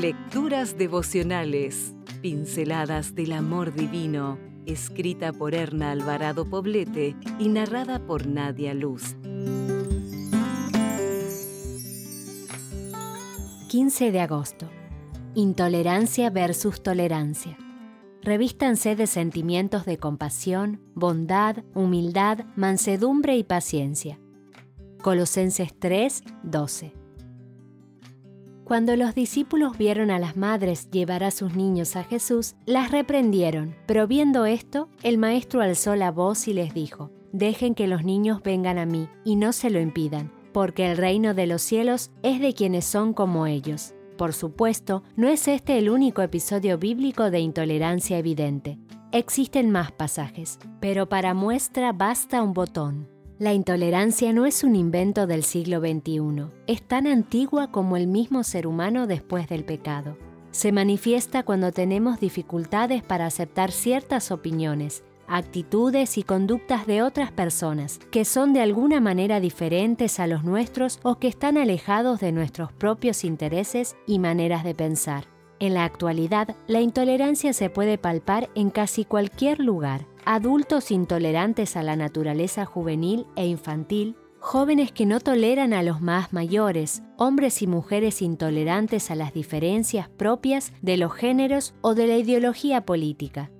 Lecturas devocionales, pinceladas del amor divino, escrita por Erna Alvarado Poblete y narrada por Nadia Luz. 15 de agosto. Intolerancia versus tolerancia. Revístanse de sentimientos de compasión, bondad, humildad, mansedumbre y paciencia. Colosenses 3, 12. Cuando los discípulos vieron a las madres llevar a sus niños a Jesús, las reprendieron, pero viendo esto, el maestro alzó la voz y les dijo, Dejen que los niños vengan a mí y no se lo impidan, porque el reino de los cielos es de quienes son como ellos. Por supuesto, no es este el único episodio bíblico de intolerancia evidente. Existen más pasajes, pero para muestra basta un botón. La intolerancia no es un invento del siglo XXI, es tan antigua como el mismo ser humano después del pecado. Se manifiesta cuando tenemos dificultades para aceptar ciertas opiniones, actitudes y conductas de otras personas que son de alguna manera diferentes a los nuestros o que están alejados de nuestros propios intereses y maneras de pensar. En la actualidad, la intolerancia se puede palpar en casi cualquier lugar, adultos intolerantes a la naturaleza juvenil e infantil, jóvenes que no toleran a los más mayores, hombres y mujeres intolerantes a las diferencias propias de los géneros o de la ideología política.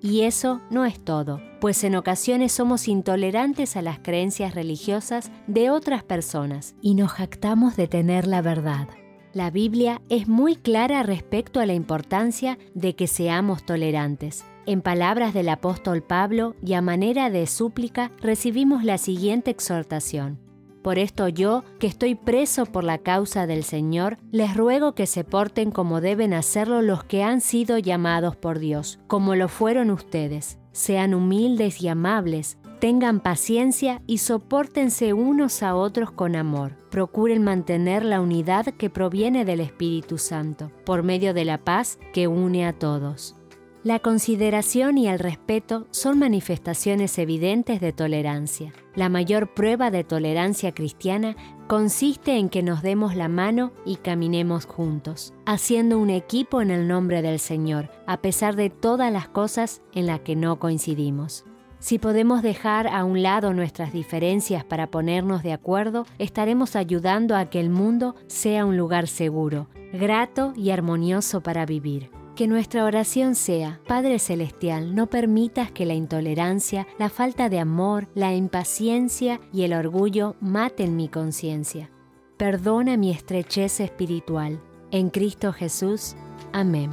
Y eso no es todo, pues en ocasiones somos intolerantes a las creencias religiosas de otras personas y nos jactamos de tener la verdad. La Biblia es muy clara respecto a la importancia de que seamos tolerantes. En palabras del apóstol Pablo y a manera de súplica recibimos la siguiente exhortación. Por esto yo, que estoy preso por la causa del Señor, les ruego que se porten como deben hacerlo los que han sido llamados por Dios, como lo fueron ustedes. Sean humildes y amables, Tengan paciencia y soportense unos a otros con amor. Procuren mantener la unidad que proviene del Espíritu Santo, por medio de la paz que une a todos. La consideración y el respeto son manifestaciones evidentes de tolerancia. La mayor prueba de tolerancia cristiana consiste en que nos demos la mano y caminemos juntos, haciendo un equipo en el nombre del Señor, a pesar de todas las cosas en las que no coincidimos. Si podemos dejar a un lado nuestras diferencias para ponernos de acuerdo, estaremos ayudando a que el mundo sea un lugar seguro, grato y armonioso para vivir. Que nuestra oración sea, Padre Celestial, no permitas que la intolerancia, la falta de amor, la impaciencia y el orgullo maten mi conciencia. Perdona mi estrechez espiritual. En Cristo Jesús. Amén.